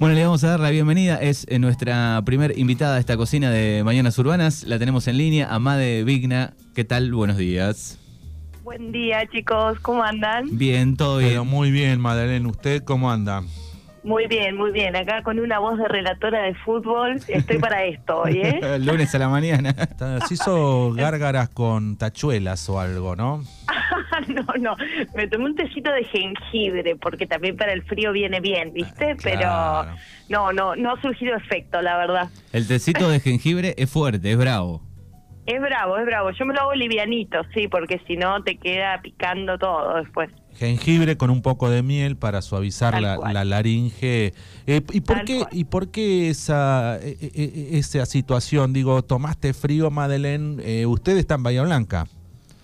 Bueno, le vamos a dar la bienvenida. Es eh, nuestra primer invitada a esta cocina de Mañanas Urbanas. La tenemos en línea, Amade Vigna. ¿Qué tal? Buenos días. Buen día, chicos. ¿Cómo andan? Bien, todo bien. Pero muy bien, Madeleine. ¿Usted cómo anda? Muy bien, muy bien. Acá con una voz de relatora de fútbol. Estoy para esto hoy, ¿eh? Lunes a la mañana. Se hizo gárgaras con tachuelas o algo, ¿no? no, no. Me tomé un tecito de jengibre porque también para el frío viene bien, ¿viste? Ah, claro. Pero no, no, no ha surgido efecto, la verdad. El tecito de jengibre es fuerte, es bravo. Es bravo, es bravo. Yo me lo hago livianito, sí, porque si no te queda picando todo después. Jengibre con un poco de miel para suavizar la, laringe. Eh, ¿y, por Tal qué, cual. ¿Y por qué esa, eh, eh, esa situación? Digo, tomaste frío, Madeleine. Eh, usted está en Bahía Blanca.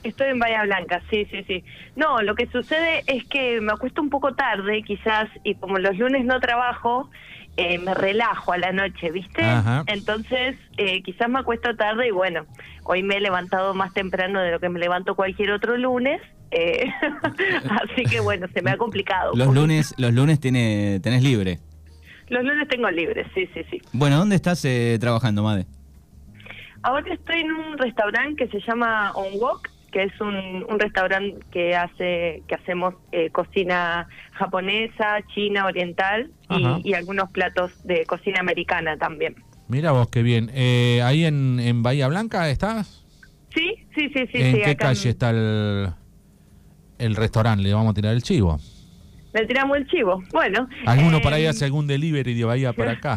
Estoy en Bahía Blanca, sí, sí, sí. No, lo que sucede es que me acuesto un poco tarde, quizás, y como los lunes no trabajo, eh, me relajo a la noche, ¿viste? Ajá. Entonces, eh, quizás me acuesto tarde y bueno, hoy me he levantado más temprano de lo que me levanto cualquier otro lunes. eh, así que bueno, se me ha complicado. Los lunes, los lunes tiene, tenés libre. Los lunes tengo libres, sí, sí, sí. Bueno, ¿dónde estás eh, trabajando, Made? Ahora estoy en un restaurante que se llama On Wok, que es un, un restaurante que hace que hacemos eh, cocina japonesa, china, oriental y, y algunos platos de cocina americana también. Mira vos qué bien. Eh, ¿Ahí en, en Bahía Blanca estás? Sí, sí, sí, sí. ¿En sí, qué acá calle está el, el restaurante? Le vamos a tirar el chivo. Le tiramos el chivo. Bueno. ¿Alguno eh, por ahí hace algún delivery de Bahía para acá?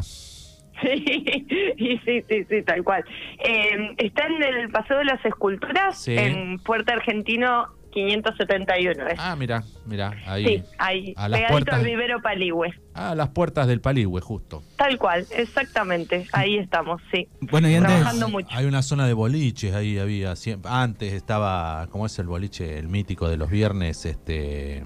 Sí, y sí, sí, sí, tal cual. Eh, está en el Paseo de las Esculturas, Sí. en Puerto Argentino 571. es. Ah, mira, mira, ahí. sí, ahí, a las pegadito puertas al vivero Paligüe. A las puertas del Paligüe, justo. Tal cual, exactamente. Ahí estamos, sí. Bueno, y antes, Trabajando mucho. Hay una zona de boliches ahí había siempre. Antes estaba, ¿cómo es el boliche, el mítico de los viernes? Este.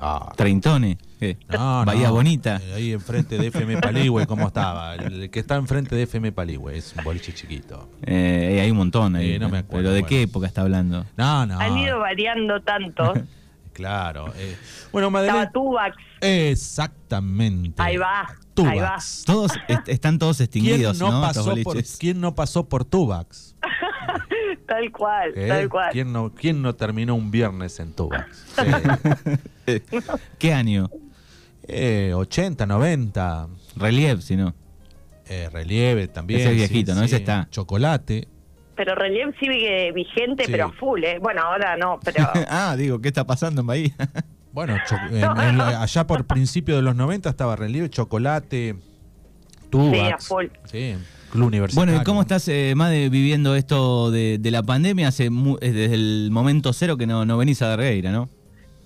ah, Treintone. ¿Qué? no, Bahía no, Bonita. eh, Ahí enfrente de FM Paligüe, ¿cómo estaba? El, el que está enfrente de FM Paligüe, es un boliche chiquito. Eh, hay un montón ahí. Eh, no me acuerdo, Pero ¿de bueno. qué época está hablando? No, no. Han ido variando tanto. Claro. eh. Bueno, Madeleine. Estaba Tubax. Exactamente. Ahí va, Tubax. ahí va. Todos est- están todos ¿Quién extinguidos, no, ¿no? Pasó por. ¿Quién no pasó por Tubax? Tal cual, ¿Eh? tal cual. ¿Quién, no, ¿Quién no terminó un viernes en Tubax? Sí. ¿Qué año? Eh, 80, 90, Relieve, si no. eh, relieve también. Ese es viejito, ¿no? Ese está. Chocolate. Pero Relief sigue vigente, Sí. pero a full, ¿eh? Bueno, ahora no, pero... ah, digo, ¿qué está pasando en Bahía? Bueno, cho- en- en- allá por principio de los 90 estaba relieve, chocolate, Tubax. Sí, a full. Sí, club bueno, ¿y cómo estás, eh, Made, viviendo esto de, de la pandemia? Hace mu- eh, desde el momento cero que no, no venís a Dargueira, ¿no?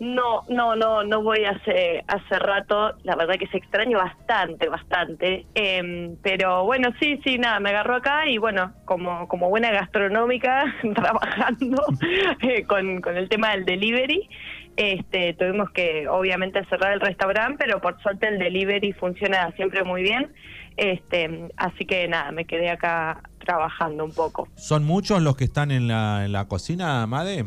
No, no, no, no voy hace hace rato. La verdad que se extraño bastante, bastante. Em, pero bueno, sí, sí, nada, me agarró acá y bueno, como como buena gastronómica, trabajando eh, con, con el tema del delivery. Este, tuvimos que obviamente cerrar el restaurante, pero por suerte el delivery funciona siempre muy bien. Este, así que nada, me quedé acá trabajando un poco. ¿Son muchos los que están en la, en la cocina, Made?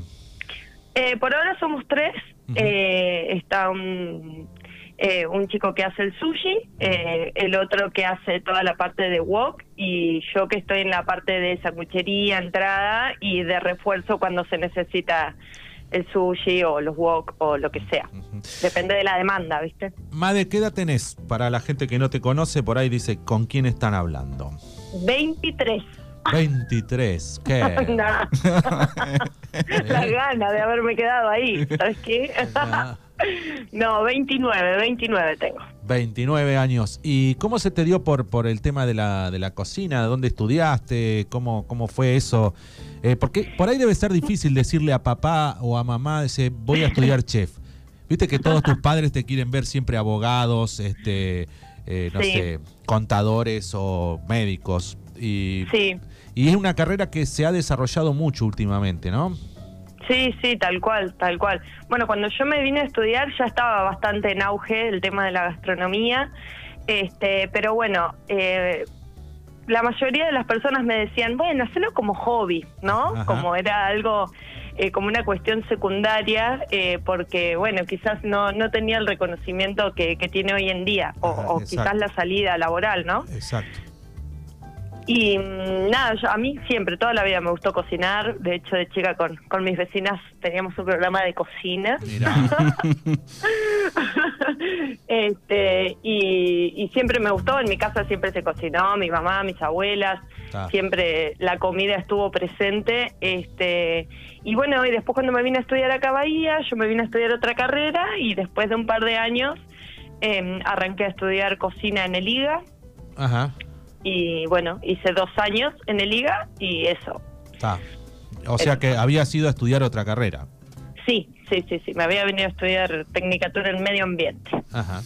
Eh, por ahora somos tres. Eh, está un, eh, un chico que hace el sushi, eh, el otro que hace toda la parte de wok y yo que estoy en la parte de sanguchería, entrada y de refuerzo cuando se necesita el sushi o los wok o lo que sea. Depende de la demanda, ¿viste? Made, ¿qué edad tenés? Para la gente que no te conoce, por ahí dice, ¿con quién están hablando? 23. 23, ¿qué? Nah. la gana de haberme quedado ahí, ¿sabes qué? No, 29, 29 tengo. 29 años. ¿Y cómo se te dio por, por el tema de la, de la cocina? ¿Dónde estudiaste? ¿Cómo, cómo fue eso? Eh, porque por ahí debe ser difícil decirle a papá o a mamá, dice, voy a estudiar chef. Viste que todos tus padres te quieren ver siempre abogados, este, eh, no Sí. sé, contadores o médicos. Y, Sí. Y es una carrera que se ha desarrollado mucho últimamente, ¿no? Sí, sí, tal cual, tal cual. Bueno, cuando yo me vine a estudiar ya estaba bastante en auge el tema de la gastronomía, este, pero bueno, eh, la mayoría de las personas me decían, bueno, hacelo como hobby, ¿no? Ajá. Como era algo eh, como una cuestión secundaria, eh, porque, bueno, quizás no, no tenía el reconocimiento que, que tiene hoy en día, o, Ajá, o quizás la salida laboral, ¿no? Exacto. Y mm, nada, yo, a mí siempre, toda la vida me gustó cocinar. De hecho, de chica con, con mis vecinas teníamos un programa de cocina. Mirá. este y, y siempre me gustó. En mi casa siempre se cocinó, mi mamá, mis abuelas. Ah. Siempre la comida estuvo presente. este Y bueno, y después cuando me vine a estudiar acá a Bahía, yo me vine a estudiar otra carrera y después de un par de años eh, arranqué a estudiar cocina en el IGA. Ajá. Y bueno, hice dos años en el IGA y eso. Está. O sea que habías ido a estudiar otra carrera. Sí, sí, sí, sí. Me había venido a estudiar Tecnicatura en Medio Ambiente. Ajá.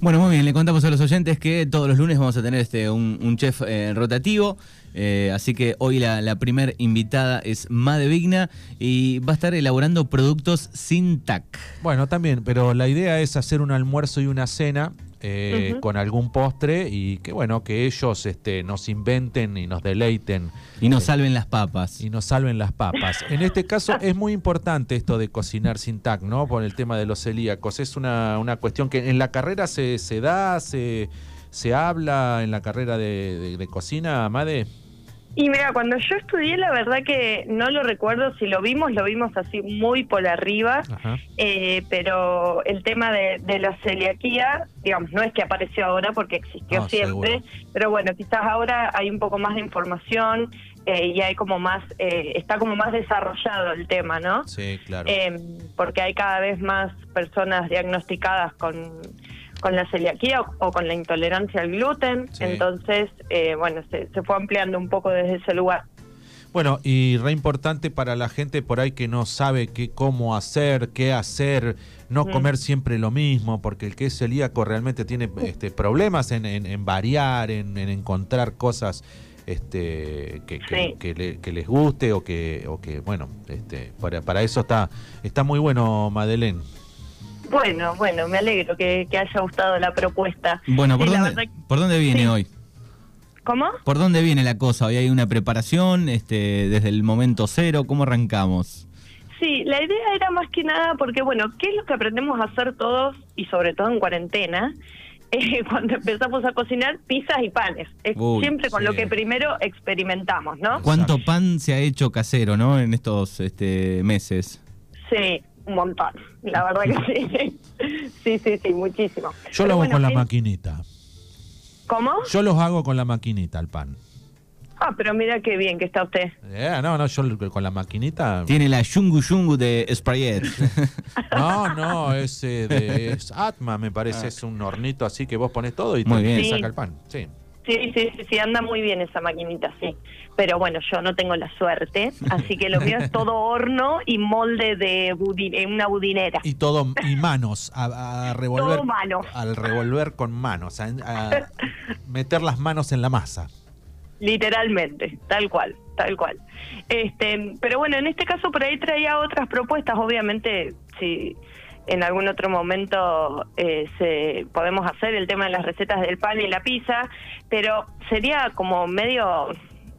Bueno, muy bien, le contamos a los oyentes que todos los lunes vamos a tener este un, un chef eh, rotativo. eh, así que hoy la, la primer invitada es Made Vigna y va a estar elaborando productos sin TAC. Bueno, también, pero la idea es hacer un almuerzo y una cena eh, con algún postre y que bueno, que ellos este, nos inventen y nos deleiten Y nos salven las papas. y nos salven las papas. En este caso es muy importante esto de cocinar sin TAC, ¿no? Por el tema de los celíacos. Es una, una cuestión que en la carrera se, se da, se, se habla en la carrera de, de- de cocina, Amade. Y mira, cuando yo estudié, la verdad que no lo recuerdo. Si lo vimos, lo vimos así muy por arriba. Eh, pero el tema de, de la celiaquía, digamos, no es que apareció ahora porque existió No, siempre, seguro. pero bueno, quizás ahora hay un poco más de información eh, y hay como más, eh, está como más desarrollado el tema, ¿no? Sí, claro. Eh, porque hay cada vez más personas diagnosticadas con, con la celiaquía o, o con la intolerancia al gluten, Sí. entonces, eh, bueno, se, se fue ampliando un poco desde ese lugar. Bueno, y re importante para la gente por ahí que no sabe qué, cómo hacer, qué hacer, no Mm. comer siempre lo mismo, porque el que es celíaco realmente tiene este, problemas en, en- en variar, en, en encontrar cosas este, que, que- Sí. que le- que les guste o que, o que bueno, este, para, para eso está, está muy bueno, Madeleine. Bueno, bueno, me alegro que, que haya gustado la propuesta. Bueno, ¿por, Sí, dónde, verdad- ¿por dónde viene Sí. hoy? ¿Cómo? ¿Por dónde viene la cosa? ¿Hoy hay una preparación este, desde el momento cero? ¿Cómo arrancamos? Sí, la idea era más que nada porque, bueno, ¿qué es lo que aprendemos a hacer todos y sobre todo en cuarentena? Eh, cuando empezamos a cocinar pizzas y panes. Es Uy, siempre con sí. lo que primero experimentamos, ¿no? ¿Cuánto pan se ha hecho casero, no? En estos este, meses. Sí, un montón. La verdad que sí. Sí, sí, sí, muchísimo. Yo Pero lo hago bueno, con la es- maquinita. ¿Cómo? Yo los hago con la maquinita, el pan. Ah, pero mira qué bien que está usted. Eh, no, no, yo con la maquinita. Tiene la yungu yungu de Sprayet. No, no, es, eh, de, es Atma, me parece. Es un hornito así que vos pones todo y Muy te, bien. saca el pan. Sí. Sí, sí, sí, sí, anda muy bien esa maquinita, sí. Pero bueno, yo no tengo la suerte, así que lo mío es todo horno y molde de budin- en una budinera. Y todo, y manos, a, a revolver. Todo mano. Al revolver con manos, a, a meter las manos en la masa. Literalmente, tal cual, tal cual. Este, pero bueno, en este caso por ahí traía otras propuestas, obviamente, si en algún otro momento eh, se podemos hacer el tema de las recetas del pan y la pizza, pero sería como medio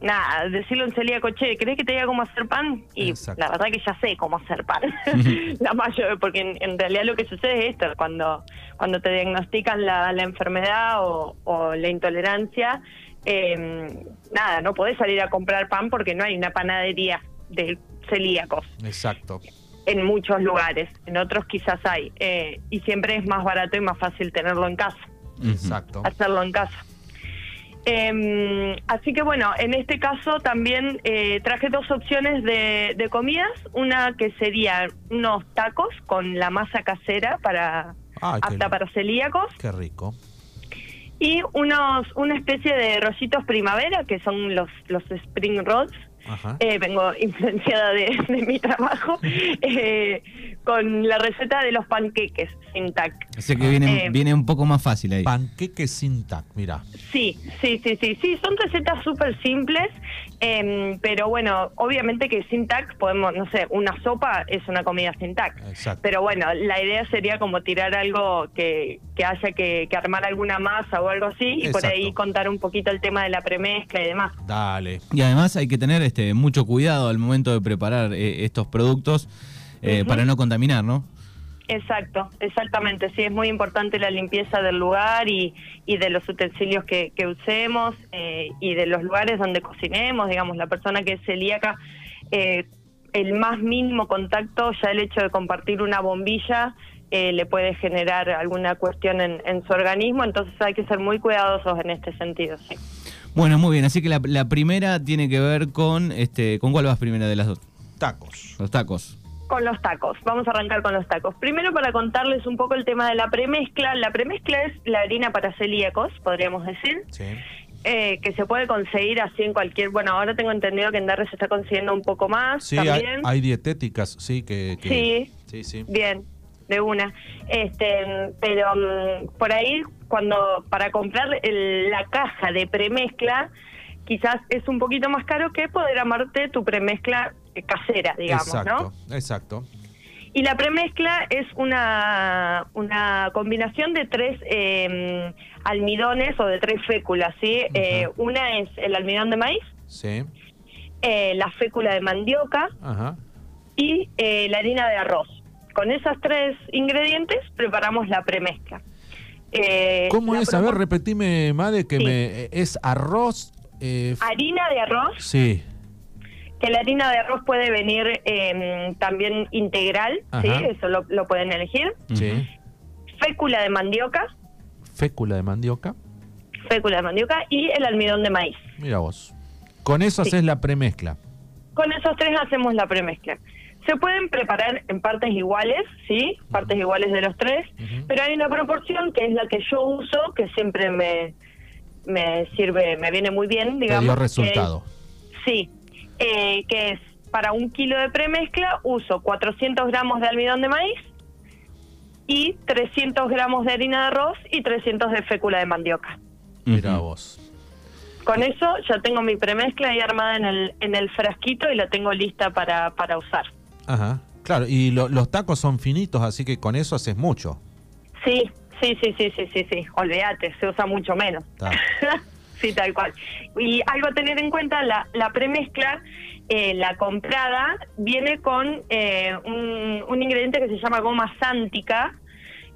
nada, decirlo en celíaco, che, ¿crees que te diga cómo hacer pan? Y Exacto. la verdad que ya sé cómo hacer pan. la mayor, porque en, en realidad lo que sucede es esto, cuando, cuando te diagnostican la, la enfermedad o, o la intolerancia, eh, nada, no podés salir a comprar pan porque no hay una panadería de celíacos Exacto. En muchos lugares, en otros quizás hay, eh, y siempre es más barato y más fácil tenerlo en casa Exacto. hacerlo en casa. Eh, así que bueno, en este caso también eh, traje dos opciones de, de comidas. Una que sería unos tacos con la masa casera para Ay, apta para celíacos qué rico. y unos una especie de rollitos primavera que son los los spring rolls. Eh, vengo influenciada de, de mi trabajo eh, con la receta de los panqueques. sin tac. Así que viene, Eh, viene un poco más fácil ahí. Panqueque sin tac, mira. Sí, sí, sí, sí, sí, son recetas súper simples, em, pero bueno, obviamente que sin tac podemos, no sé, una sopa es una comida sin tac. Exacto. Pero bueno, la idea sería como tirar algo que, que haya que, que armar alguna masa o algo así y por ahí contar un poquito el tema de la premezcla y demás. Dale. Y además hay que tener este mucho cuidado al momento de preparar eh, estos productos eh, para no contaminar, ¿no? Exacto, exactamente. Sí, es muy importante la limpieza del lugar y, y de los utensilios que, que usemos eh, y de los lugares donde cocinemos. Digamos, la persona que es celíaca, eh, el más mínimo contacto, ya el hecho de compartir una bombilla, eh, le puede generar alguna cuestión en, en su organismo. Entonces hay que ser muy cuidadosos en este sentido. Sí. Bueno, muy bien. Así que la, la primera tiene que ver con este, ¿con cuál vas primera de las dos? Tacos. Los tacos. Con los tacos, vamos a arrancar con los tacos. Primero para contarles un poco el tema de la premezcla. La premezcla es la harina para celíacos, podríamos decir, Sí. eh, que se puede conseguir así en cualquier... Bueno, ahora tengo entendido que en Darre se está consiguiendo un poco más Sí, hay, también. hay dietéticas, sí, que... que- Sí. Sí, sí. Bien, de una. Este, pero mm, por ahí cuando para comprar el- la caja de premezcla quizás es un poquito más caro que poder armarte tu premezcla casera, digamos, exacto, ¿no? exacto. Y la premezcla es una, una combinación de tres eh, almidones o de tres féculas, ¿sí? Eh, una es el almidón de maíz, Sí. eh, la fécula de mandioca Ajá. y eh, la harina de arroz. Con esos tres ingredientes preparamos la premezcla. Eh, ¿Cómo es? A ver, repetime, Made, que Sí. me... Es arroz... eh, Harina de arroz, sí. que la harina de arroz puede venir eh, también integral, ¿sí? Eso lo, lo pueden elegir. Sí. Fécula de mandioca, Fécula de mandioca. fécula de mandioca y el almidón de maíz. Mira vos. Con eso Sí. haces la premezcla. Con esos tres hacemos la premezcla. Se pueden preparar en partes iguales, ¿sí? Partes iguales de los tres, pero hay una proporción que es la que yo uso, que siempre me, me sirve, me viene muy bien, Te digamos. dio que resultado. es- sí, eh, que es para un kilo de premezcla uso 400 gramos de almidón de maíz y 300 gramos de harina de arroz y 300 de fécula de mandioca. Mira vos. Con eso ya tengo mi premezcla ahí armada en el, en el frasquito y la tengo lista para, para usar. Ajá. Claro, y lo- los tacos son finitos, así que con eso haces mucho. Sí, sí, sí, sí, sí, sí, sí. Olvídate, se usa mucho menos. Sí, tal cual. Y algo a tener en cuenta, la, la premezcla, eh, la comprada, viene con eh, un, un ingrediente que se llama goma sántica,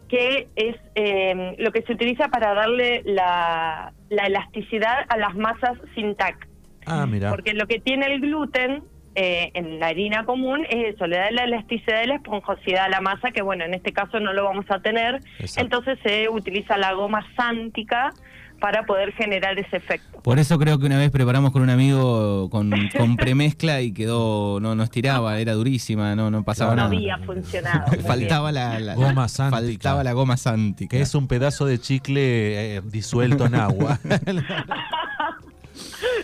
que es eh, lo que se utiliza para darle la, la elasticidad a las masas sin tac. Ah, mira. Porque lo que tiene el gluten eh, en la harina común es eso, le da la elasticidad y la esponjosidad a la masa, que bueno, en este caso no lo vamos a tener. Exacto. Entonces se utiliza la goma sántica para poder generar ese efecto. Por eso creo que una vez preparamos con un amigo con, con premezcla y quedó, no, no estiraba, era durísima, no, no pasaba No nada. había funcionado. Faltaba la, la- Goma sántica. Faltaba la goma sántica. Que es un pedazo de chicle eh, disuelto en agua.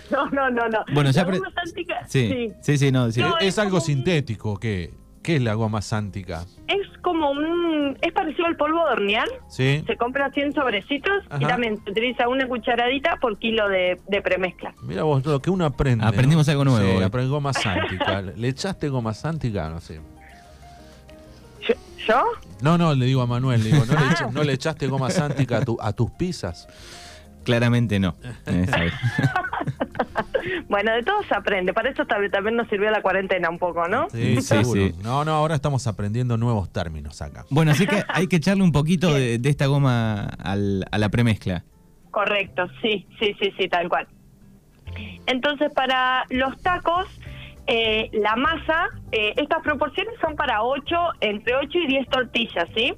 No, no, no, no. Bueno, ya La pre- goma sántica, Sí, sí. sí, sí, no, sí. No, es es algo sintético. ¿Qué, ¿Qué es la goma sántica? Es como un... Es parecido al polvo de hornear. ¿Sí? Se compra 100 sobrecitos y también se utiliza una cucharadita por kilo de, de premezcla. Mira vos lo que uno aprende. ¿no? Aprendimos algo nuevo Sí, aprendí goma sántica. ¿Le echaste goma sántica? No sé. ¿Yo? ¿Yo? No, no, le digo a Manuel, le digo, ¿no, le, Ah. echa- no le echaste goma sántica a, tu- a tus pizzas? Claramente no. Vez. Bueno, de todo se aprende. Para eso también, nos sirvió la cuarentena un poco, ¿no? Sí, Sí, seguro. sí. No, no, ahora estamos aprendiendo nuevos términos acá. Bueno, así que hay que echarle un poquito de, de esta goma al- a la premezcla. Correcto, sí, sí, sí, sí, tal cual. Entonces, para los tacos, eh, la masa, eh, estas proporciones son para 8, entre 8 y 10 tortillas, ¿sí?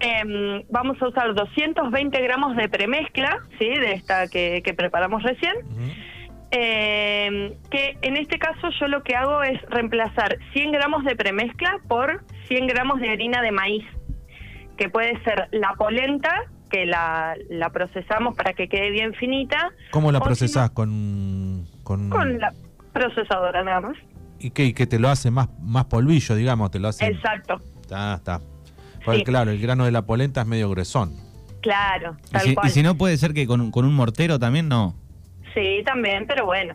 Em, vamos a usar 220 gramos de premezcla, ¿sí? De esta que, que preparamos recién. Em, que en este caso yo lo que hago es reemplazar 100 gramos de premezcla por 100 gramos de harina de maíz, que puede ser la polenta, que la, la procesamos para que quede bien finita, ¿Cómo la si procesás? ¿Con, con, con la procesadora nada más. ¿Y qué, y que te lo hace más, más polvillo, digamos? Te lo hace... Exacto. Está, está. Porque Sí. claro, el grano de la polenta es medio gruesón. Claro, Y tal si, cual. y si no puede ser que con, con un mortero también, no. Sí, también, pero bueno,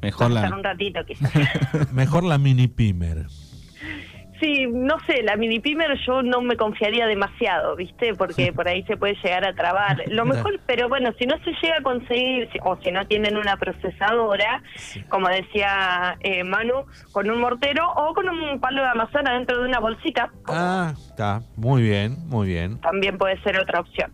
Mejor la... un ratito quizás. Mejor la mini pimer. Sí, no sé, la mini pimer yo no me confiaría demasiado, ¿viste? Porque por ahí se puede llegar a trabar. Lo mejor, pero bueno, si no se llega a conseguir, o si no tienen una procesadora, como decía eh, Manu, con un mortero o con un palo de manzana dentro de una bolsita, Ah, está. Muy bien, muy bien. también puede ser otra opción.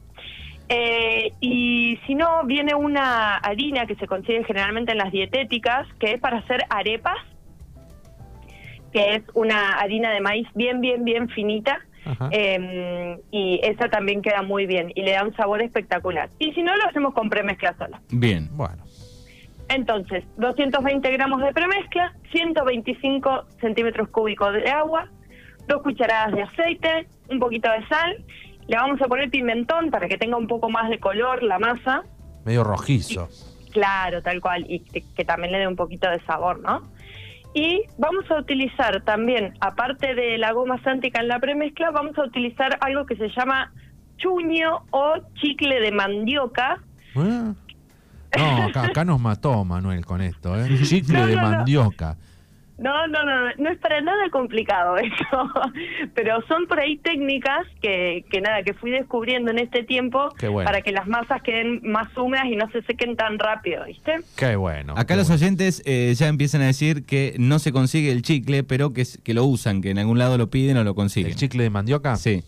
Eh, y si no, viene una harina que se consigue generalmente en las dietéticas, que es para hacer arepas, que es una harina de maíz bien, bien, bien finita. Eh, y esa también queda muy bien y le da un sabor espectacular. Y si no, lo hacemos con premezcla sola. Bien. Bueno. Entonces, 220 gramos de premezcla, 125 centímetros cúbicos de agua, dos cucharadas de aceite, un poquito de sal. Le vamos a poner pimentón para que tenga un poco más de color la masa. Medio rojizo. Claro, tal cual, y que, que también le dé un poquito de sabor, ¿no? Y vamos a utilizar también, aparte de la goma sántica en la premezcla, vamos a utilizar algo que se llama chuño o chicle de mandioca. ¿Eh? No, acá, acá nos mató Manuel con esto, ¿eh? Chicle No, de no, mandioca. No, no, no, no, no es para nada complicado eso, pero son por ahí técnicas que, que nada, que fui descubriendo en este tiempo bueno. para que las masas queden más húmedas y no se sequen tan rápido, ¿viste? Qué bueno. Acá qué los bueno. oyentes eh, ya empiezan a decir que no se consigue el chicle, pero que, lo usan, que en algún lado lo piden o lo consiguen. ¿El chicle de mandioca? Sí.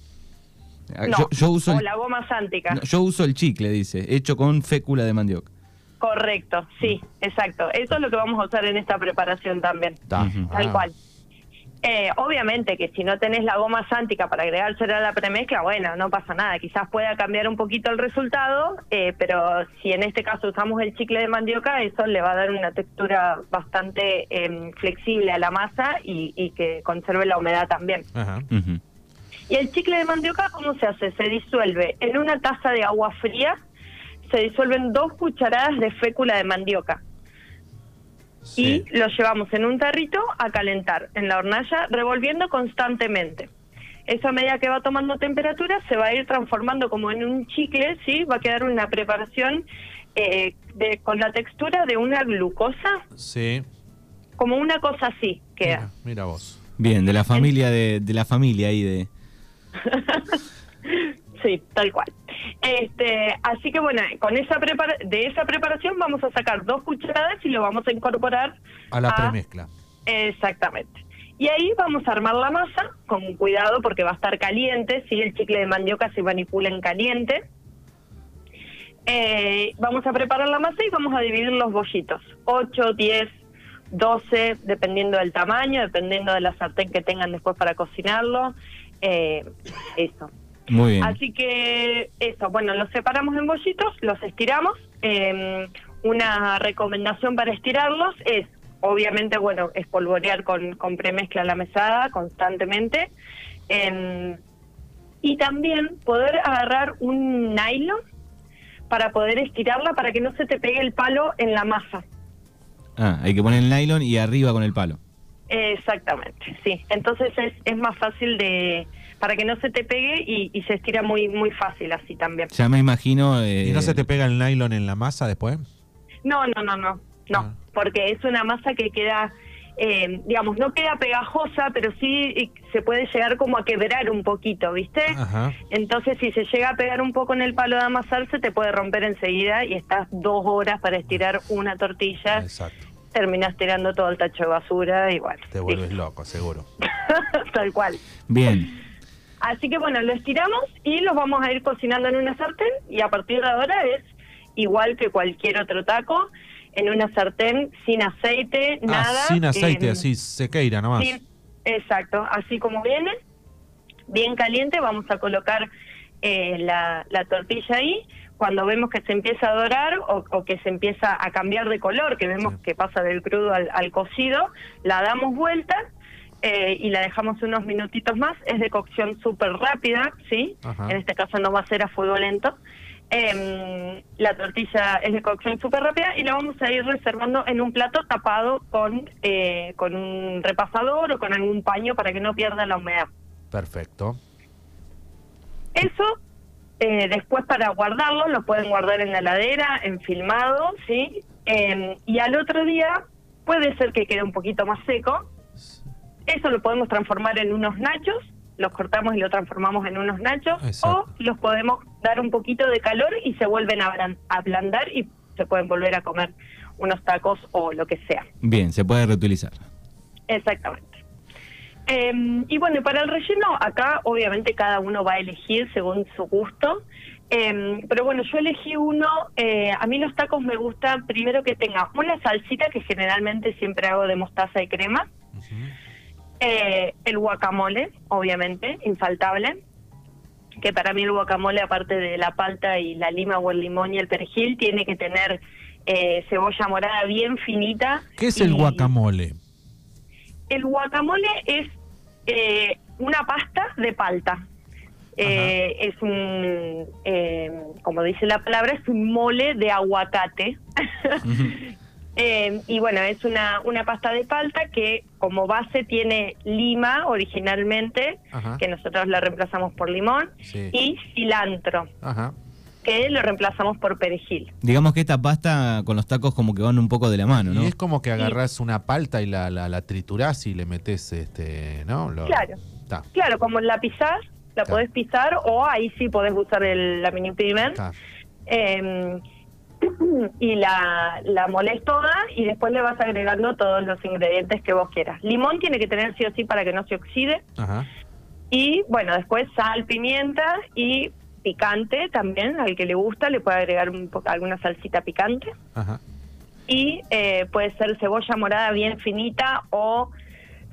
No, yo, yo uso o el, la goma sántica. no, yo uso el chicle, dice, hecho con fécula de mandioca. Correcto, sí, exacto. Eso es lo que vamos a usar en esta preparación también. Ta. Tal Ah. cual. Eh, obviamente que si no tenés la goma sántica para agregársela a la premezcla, bueno, no pasa nada. Quizás pueda cambiar un poquito el resultado, eh, pero si en este caso usamos el chicle de mandioca, eso le va a dar una textura bastante em, flexible a la masa y, y que conserve la humedad también. Ajá. Y el chicle de mandioca, ¿cómo se hace? Se disuelve en una taza de agua fría, se disuelven dos cucharadas de fécula de mandioca Sí. y lo llevamos en un tarrito a calentar en la hornalla, revolviendo constantemente. Eso a medida que va tomando temperatura se va a ir transformando como en un chicle, ¿sí? Va a quedar una preparación eh, de, con la textura de una glucosa, Sí. como una cosa así queda. Mira, mira vos. Bien, de la familia de, de la familia ahí de. Sí, tal cual. Este, así que bueno, con esa prepara de esa preparación vamos a sacar dos cucharadas y lo vamos a incorporar A la a- premezcla. Exactamente. Y ahí vamos a armar la masa con cuidado porque va a estar caliente, si el chicle de mandioca se manipula en caliente. Eh, vamos a preparar la masa y vamos a dividir los bollitos. 8, 10, 12, dependiendo del tamaño, dependiendo de la sartén que tengan después para cocinarlo. Eh, eso. Muy bien. Así que eso, bueno, los separamos en bollitos, los estiramos. Eh, una recomendación para estirarlos es, obviamente, bueno, espolvorear con, con premezcla la mesada constantemente. Eh, y también poder agarrar un nylon para poder estirarla para que no se te pegue el palo en la masa. Ah, hay que poner el nylon y arriba con el palo. Exactamente, sí. Entonces es, es más fácil de para que no se te pegue y, y se estira muy muy fácil así también. Ya me imagino. eh, ¿Y no se te pega el nylon en la masa después? No, no, no, no, no, Ah. porque es una masa que queda, eh, digamos, no queda pegajosa, pero sí se puede llegar como a quebrar un poquito, ¿viste? Ajá. Entonces, si se llega a pegar un poco en el palo de amasar, se te puede romper enseguida y estás dos horas para estirar una tortilla, Exacto. terminas tirando todo el tacho de basura bueno, Te vuelves loco, seguro. tal cual. Bien. Así que bueno, lo estiramos y los vamos a ir cocinando en una sartén y a partir de ahora es igual que cualquier otro taco, en una sartén sin aceite, nada. Ah, sin aceite, así, sequeira nomás. sin- exacto, así como viene, bien caliente, vamos a colocar eh, la, la tortilla ahí. Cuando vemos que se empieza a dorar o, o que se empieza a cambiar de color, que vemos Sí. que pasa del crudo al, al cocido, la damos vuelta eh, y la dejamos unos minutitos más. Es de cocción súper rápida, ¿sí? Ajá. En este caso no va a ser a fuego lento. Em, la tortilla es de cocción súper rápida y la vamos a ir reservando en un plato tapado con, eh, con un repasador o con algún paño para que no pierda la humedad. Perfecto. Eso, eh, después para guardarlo, lo pueden guardar en la heladera, en filmado, ¿sí? Eh, y al otro día puede ser que quede un poquito más seco. Eso lo podemos transformar en unos nachos, los cortamos y lo transformamos en unos nachos, Exacto. o los podemos dar un poquito de calor y se vuelven a ablandar y se pueden volver a comer unos tacos o lo que sea. Bien, se puede reutilizar. Exactamente. Eh, y bueno, para el relleno, acá obviamente cada uno va a elegir según su gusto. Eh, pero bueno, yo elegí uno, eh, a mí los tacos me gusta primero que tenga una salsita que generalmente siempre hago de mostaza y crema, eh, el guacamole, obviamente, infaltable, que para mí el guacamole, aparte de la palta y la lima o el limón y el perejil, tiene que tener eh, cebolla morada bien finita. ¿Qué es el guacamole? el guacamole es eh, una pasta de palta. Eh, es un, eh, como dice la palabra, es un mole de aguacate. Eh, y bueno, es una, una pasta de palta que como base tiene lima originalmente, Ajá. que nosotros la reemplazamos por limón, Sí. y cilantro, Ajá. que lo reemplazamos por perejil. Digamos que esta pasta con los tacos como que van un poco de la mano, ¿no? Y es como que agarrás una palta y la, la, la triturás y le metes, este, ¿no? Lo- Claro. Claro, como la pisás, la Claro. podés pisar o ahí sí podés usar el, la mini está. Eh, y la, la molés toda y después le vas agregando todos los ingredientes que vos quieras. Limón tiene que tener sí o sí para que no se oxide. Ajá. Y bueno, después sal, pimienta y picante también. Al que le gusta le puede agregar un poco, alguna salsita picante. Ajá. Y eh, puede ser cebolla morada bien finita o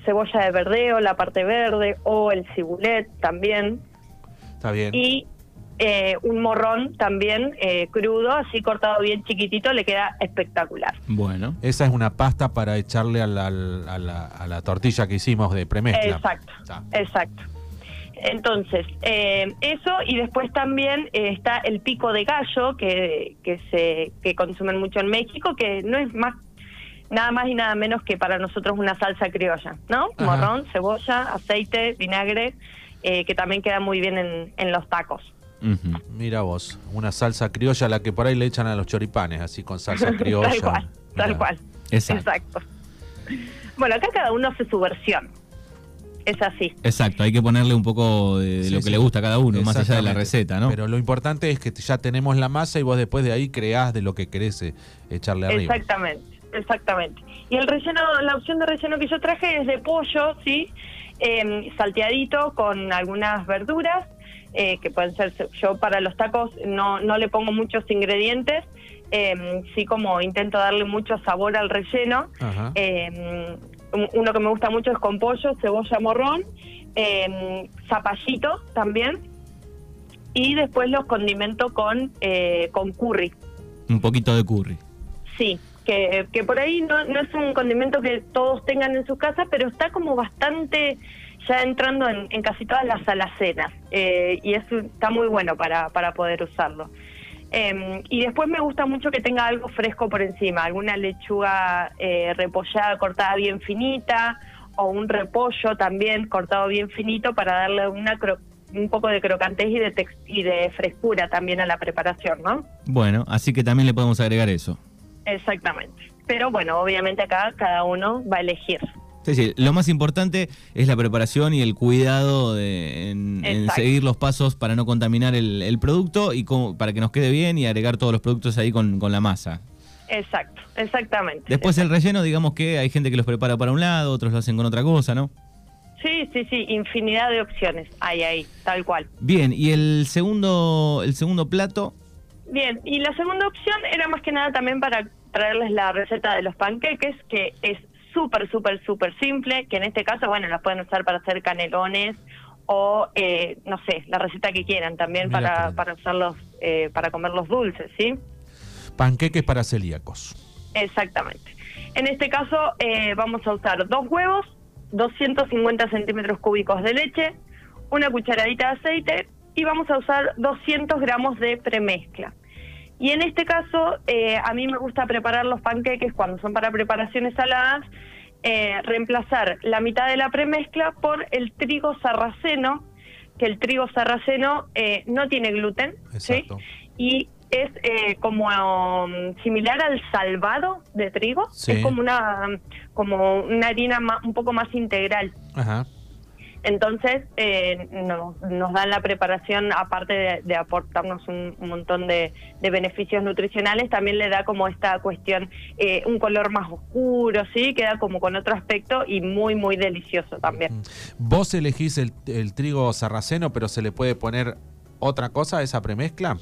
cebolla de verdeo, la parte verde o el cibulet también. Está bien. y eh, un morrón también eh, crudo, así cortado bien chiquitito, le queda espectacular. Bueno. Esa es una pasta para echarle al- al- a, la, a la tortilla que hicimos de premezcla. Exacto, Está. exacto. Entonces, eh, eso y después también eh, está el pico de gallo que, que se que consumen mucho en México, que no es más nada más y nada menos que para nosotros una salsa criolla, ¿no? Ajá. Morrón, cebolla, aceite, vinagre, eh, que también queda muy bien en, en los tacos. Mira vos, una salsa criolla, la que por ahí le echan a los choripanes, así con salsa criolla. tal cual, tal cual. Exacto. Bueno, acá cada uno hace su versión. Es así. Exacto, hay que ponerle un poco de, Sí, lo que sí. le gusta a cada uno, más allá de la receta, ¿no? Pero lo importante es que ya tenemos la masa y vos después de ahí creás de lo que querés eh, echarle arriba. Exactamente, exactamente. Y el relleno, la opción de relleno que yo traje es de pollo, ¿sí? Eh, salteadito con algunas verduras, eh, que pueden ser, yo para los tacos no, no le pongo muchos ingredientes, eh, sí como intento darle mucho sabor al relleno. Eh, un- uno que me gusta mucho es con pollo, cebolla morrón, eh, zapallito también, y después los condimento con, eh, con curry. Un poquito de curry. Sí, que, que por ahí no, no es un condimento que todos tengan en su casa, pero está como bastante ya entrando en, en casi todas las alacenas eh, y eso está muy bueno para, para poder usarlo. Eh, y después me gusta mucho que tenga algo fresco por encima, alguna lechuga eh, repollada cortada bien finita o un repollo también cortado bien finito para darle una cro- un poco de crocantez y de, tex- y de frescura también a la preparación, ¿no? Bueno, así que también le podemos agregar eso. Exactamente. Pero bueno, obviamente acá cada uno va a elegir. Sí, sí, lo más importante es la preparación y el cuidado de, en, en Exacto. seguir los pasos para no contaminar el, el producto y para que nos quede bien y agregar todos los productos ahí con, con la masa. Exacto, exactamente. Después el relleno, digamos que hay gente que los prepara para un lado, otros lo hacen con otra cosa, ¿no? Sí, sí, sí, infinidad de opciones hay ahí, tal cual. Bien, y el segundo, el segundo plato, Bien, y la segunda opción era más que nada también para traerles la receta de los panqueques, que es súper, súper, súper simple, que en este caso, bueno, las pueden usar para hacer canelones o, eh, no sé, la receta que quieran también Mira para, para usarlos, eh, para comer los dulces, ¿sí? Panqueques para celíacos. Exactamente. En este caso eh, vamos a usar dos huevos, 250 centímetros cúbicos de leche, una cucharadita de aceite y vamos a usar 200 gramos de premezcla. Y en este caso, eh, a mí me gusta preparar los panqueques cuando son para preparaciones saladas, eh, reemplazar la mitad de la premezcla por el trigo sarraceno, que el trigo sarraceno eh, no tiene gluten, ¿sí? Y es eh, como um, similar al salvado de trigo, Sí. es como una como una harina ma- un poco más integral. Ajá. Entonces, eh, no- nos dan la preparación, aparte de, de aportarnos un, un montón de, de beneficios nutricionales, también le da como esta cuestión, eh, un color más oscuro, ¿sí? Queda como con otro aspecto y muy, muy delicioso también. Vos elegís el, el trigo sarraceno, pero se le puede poner otra cosa a esa premezcla.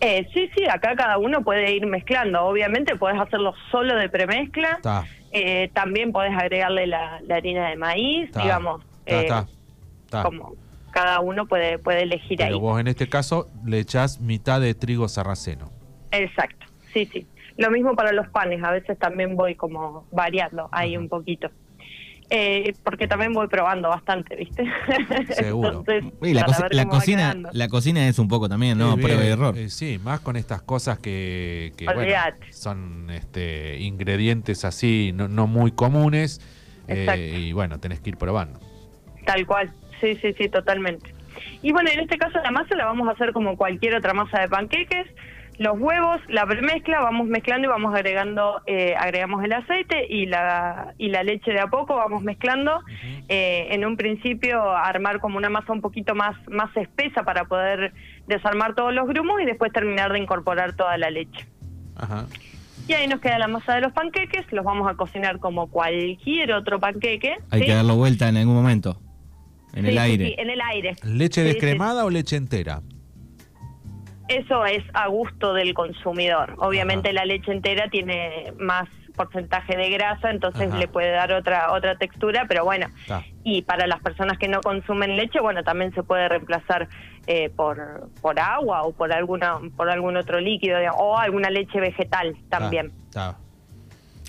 Eh, sí, sí, acá cada uno puede ir mezclando. Obviamente puedes hacerlo solo de premezcla. Está, Eh, también podés agregarle la, la harina de maíz, digamos. eh. Como cada uno puede, puede elegir Pero ahí. vos en este caso le echás mitad de trigo sarraceno. Exacto, sí, sí. Lo mismo para los panes, a veces también voy como variando ahí Ajá. un poquito. Eh, porque también voy probando bastante, ¿viste? Seguro. Entonces, Y la, cocina, la cocina es un poco también, ¿no? Prueba y error. eh, sí, más con estas cosas que, que, bueno, son este, ingredientes así no, no muy comunes. eh, y bueno, tenés que ir probando. Tal cual, sí, sí, sí, totalmente. Y bueno, en este caso la masa la vamos a hacer como cualquier otra masa de panqueques. Los huevos, la premezcla, vamos mezclando y vamos agregando, eh, agregamos el aceite y la, y la leche de a poco, vamos mezclando. Eh, en un principio armar como una masa un poquito más, más espesa para poder desarmar todos los grumos y después terminar de incorporar toda la leche. Ajá. Y ahí nos queda la masa de los panqueques, los vamos a cocinar como cualquier otro panqueque. Hay ¿sí? que darlo vuelta en algún momento. En Sí, el aire. sí, en el aire. ¿Leche Sí, sí. descremada o leche entera? Eso es a gusto del consumidor. Obviamente Ajá. la leche entera tiene más porcentaje de grasa, entonces Ajá. le puede dar otra otra textura, pero bueno. Está. Y para las personas que no consumen leche, bueno, también se puede reemplazar eh, por por agua o por alguna por algún otro líquido digamos, o alguna leche vegetal también. Está.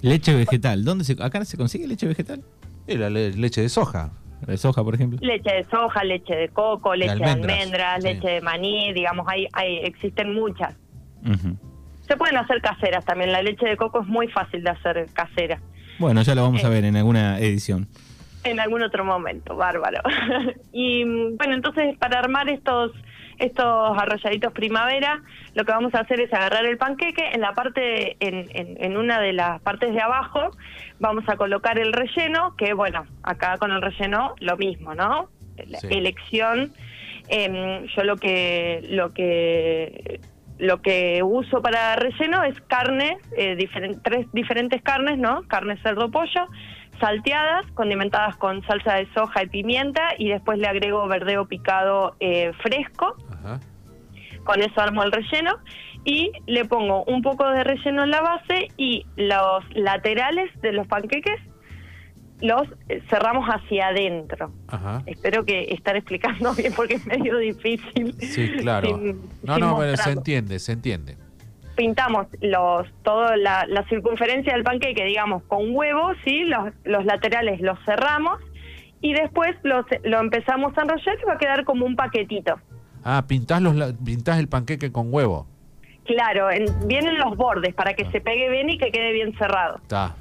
Leche vegetal. ¿Dónde se, ¿Acá se consigue leche vegetal? Y la le- leche de soja. De soja, por ejemplo. Leche de soja, leche de coco, leche de almendras, almendras, sí. leche de maní, digamos, hay, hay existen muchas. Se pueden hacer caseras también. La leche de coco es muy fácil de hacer casera. Bueno, ya lo vamos a Eh. ver en alguna edición. En algún otro momento, bárbaro. y mm, bueno, entonces para armar estos estos arrolladitos primavera, lo que vamos a hacer es agarrar el panqueque, en la parte, en, en, en una de las partes de abajo, vamos a colocar el relleno, que bueno, acá con el relleno lo mismo, ¿no? La Sí. Elección, em, yo lo que, lo que lo que uso para relleno es carne, eh, tres diferentes carnes, ¿no? Carne, cerdo, pollo, salteadas, condimentadas con salsa de soja y pimienta y después le agrego verdeo picado eh, fresco. Con eso armo el relleno y le pongo un poco de relleno en la base y los laterales de los panqueques los eh, cerramos hacia adentro. Ajá. Espero que estar explicando bien porque es medio difícil. Sí, claro. sin- no, sin no, pero se entiende, se entiende. Pintamos los toda la, la circunferencia del panqueque, digamos, con huevo, ¿sí? Los, los laterales los cerramos y después los, lo empezamos a enrollar y va a quedar como un paquetito. Ah, pintás, los, la- pintás el panqueque con huevo. Claro, en, vienen los bordes para que Ah. se pegue bien y que quede bien cerrado. Está.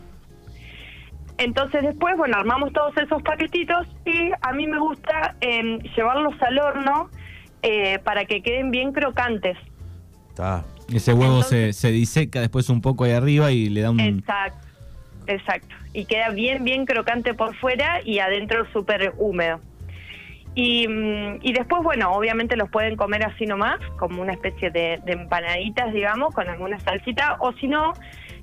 Entonces después, bueno, armamos todos esos paquetitos y a mí me gusta eh, llevarlos al horno eh, para que queden bien crocantes. Está. Ese huevo Entonces- se, se diseca después un poco ahí arriba y le da un... Exacto, exacto. Y queda bien, bien crocante por fuera y adentro súper húmedo. Y, mm, y después, bueno, obviamente los pueden comer así nomás, como una especie de, de empanaditas, digamos, con alguna salsita. O si no,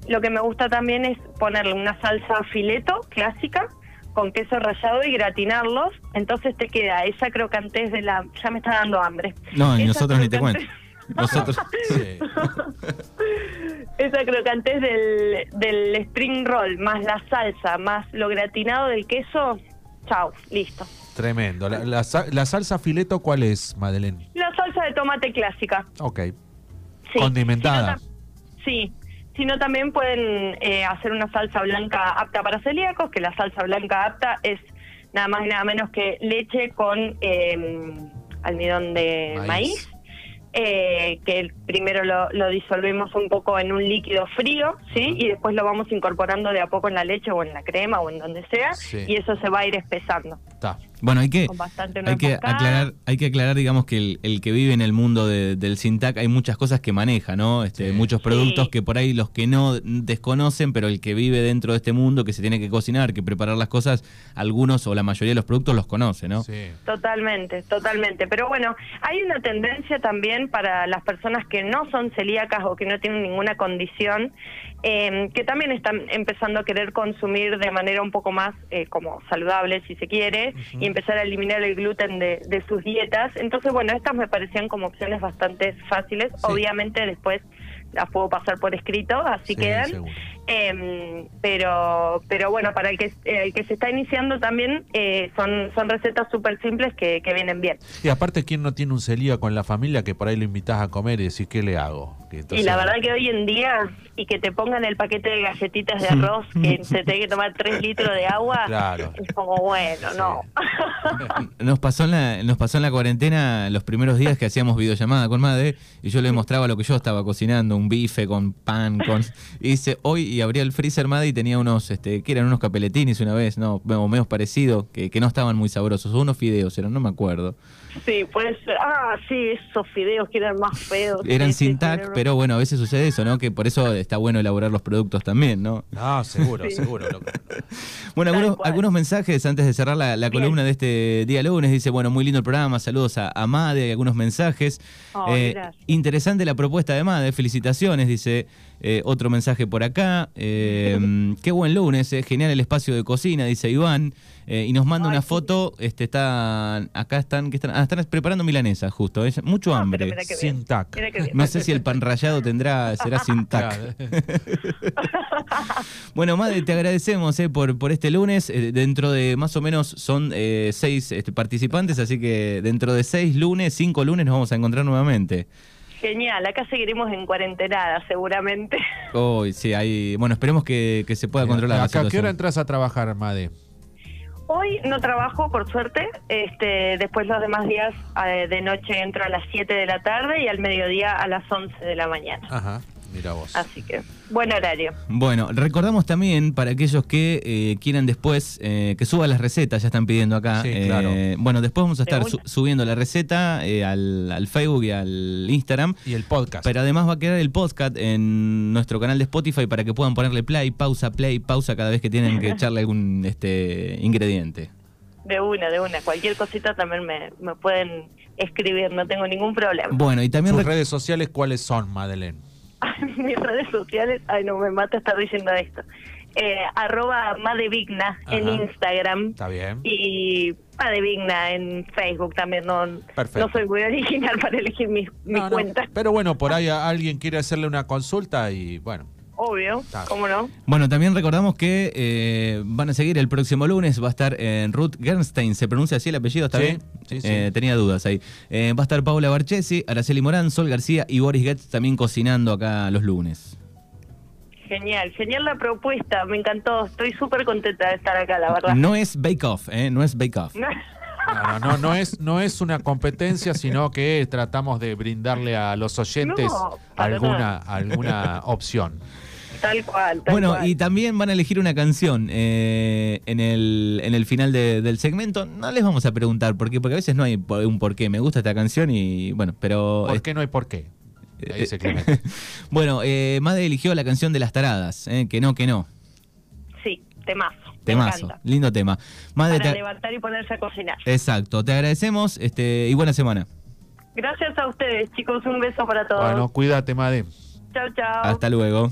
lo que me gusta también es ponerle una salsa fileto clásica con queso rallado y gratinarlos. Entonces te queda esa crocantez de la... Ya me está dando hambre. No, y nosotros ni te cuento. Nosotros... Sí. Esa crocantez del, del spring roll, más la salsa, más lo gratinado del queso, chau, listo. Tremendo. La, la la salsa fileto, ¿cuál es, Madeleine? La salsa de tomate clásica. Ok. Sí. Condimentada. Sí. Si no, también pueden eh, hacer una salsa blanca apta para celíacos, que la salsa blanca apta es nada más y nada menos que leche con eh, almidón de Maíz. maíz, eh, que primero lo, lo disolvemos un poco en un líquido frío, ¿sí? Y después lo vamos incorporando de a poco en la leche o en la crema o en donde sea, Sí. y eso se va a ir espesando. Bueno, hay que, hay que aclarar, hay que aclarar, digamos, que el, el que vive en el mundo de- del Sintac hay muchas cosas que maneja, ¿no? Este, Sí. Muchos productos Sí. que por ahí los que no desconocen, pero el que vive dentro de este mundo, que se tiene que cocinar, que preparar las cosas, algunos o la mayoría de los productos los conoce, ¿no? Sí. Totalmente, totalmente. Pero bueno, hay una tendencia también para las personas que no son celíacas o que no tienen ninguna condición, eh, que también están empezando a querer consumir de manera un poco más eh, como saludable, si se quiere, y empezar a eliminar el gluten de, de sus dietas. Entonces, bueno, estas me parecían como opciones bastante fáciles. Obviamente después las puedo pasar por escrito, así Sí, quedan. Em, pero pero bueno, para el que, el que se está iniciando también eh, son, son recetas súper simples que, que vienen bien. Y aparte, ¿quién no tiene un celíaco en la familia que por ahí lo invitas a comer y decís, ¿qué le hago? Que y la verdad que hoy en día, y que te pongan el paquete de galletitas de arroz, que se tiene que tomar 3 litros de agua, Claro. es como bueno, no. Nos pasó, en la, nos pasó en la cuarentena los primeros días que hacíamos videollamada con Madre y yo le mostraba lo que yo estaba cocinando, un bife con pan, con... Y dice, hoy, y abría el freezer Madre y tenía unos, este, que eran unos capeletinis una vez, no, menos parecidos, que, que no estaban muy sabrosos, unos fideos, eran, no me acuerdo. Sí, puede ser. Ah, sí, esos fideos que eran más feos. Eran sin sí, tac, eran- pero bueno, a veces sucede eso, ¿no? Que por eso está bueno elaborar los productos también, ¿no? No, seguro, Sí. seguro. loco. Bueno, Tal algunos, cual. algunos mensajes antes de cerrar la, columna de este día lunes. Dice, bueno, muy lindo el programa, saludos a, a Made, hay algunos mensajes. Eh, interesante la propuesta de Made, felicitaciones, dice eh, otro mensaje por acá. Eh, qué buen lunes, eh, genial el espacio de cocina, dice Iván. Eh, y nos manda Ay, una sí. foto, este está acá están, ¿qué están? Ah, están preparando milanesa, justo, es mucho Ah, hambre. Sin tac. No sé si el pan rallado tendrá, será sin tac. Bueno, Made, te agradecemos eh, por, por este lunes. Eh, dentro de más o menos son eh, seis este, participantes, así que dentro de seis lunes, cinco lunes nos vamos a encontrar nuevamente. Genial, acá seguiremos en cuarentenada seguramente. Hoy, sí, hay. Bueno, esperemos que, que se pueda controlar ¿a qué hora entras a trabajar, Made? Hoy no trabajo, por suerte. Este, después los demás días eh, de noche entro a las 7 de la tarde y al mediodía a las 11 de la mañana. Ajá, mira vos. Así que, buen horario. Bueno, recordamos también para aquellos que eh, quieran después eh, que suba las recetas, ya están pidiendo acá. Sí, Eh, claro. bueno, después vamos a estar su- subiendo la receta eh, al, al Facebook y al Instagram. Y el podcast. Pero además va a quedar el podcast en nuestro canal de Spotify para que puedan ponerle play, pausa, play, pausa cada vez que tienen que echarle algún este ingrediente. De una, de una. Cualquier cosita también me, me pueden escribir, no tengo ningún problema. Bueno, y también ¿Sus redes sociales cuáles son, Madeleine? Mis redes sociales, ay no, me mata estar diciendo esto. Eh, arroba Madevigna en. Instagram Está bien. y Madevigna en Facebook también. No, Perfecto. no soy muy original para elegir mi, mi No, no, cuenta. Pero bueno, por ahí a- alguien quiere hacerle una consulta y bueno. Obvio. ¿cómo no? Bueno, también recordamos que eh, van a seguir el próximo lunes, va a estar en Ruth Gernstein, ¿se pronuncia así el apellido? ¿Está Sí, bien? sí, sí. Eh, tenía dudas ahí. Eh, va a estar Paula Barchesi, Araceli Morán, Sol García y Boris Getz también cocinando acá los lunes. Genial, genial la propuesta, me encantó. Estoy súper contenta de estar acá, la verdad. No es Bake Off, ¿eh? No es Bake Off. No, no, no, no es, no es una competencia, sino que tratamos de brindarle a los oyentes No, alguna, alguna opción. Tal cual, tal Bueno, cual. y también van a elegir una canción eh, en, el, en el final de- del segmento. No les vamos a preguntar por qué, porque a veces no hay un por qué. Me gusta esta canción y bueno, pero... ¿Por qué no hay por qué? Ahí dice Clemente. bueno, eh, Made eligió la canción de las taradas, eh, que no, que no. Sí, temazo. Temazo, lindo tema. Para te- levantar y ponerse a cocinar. Exacto, te agradecemos este, y buena semana. Gracias a ustedes, chicos. Un beso para todos. Bueno, cuídate, Made. chao, chao. Hasta luego.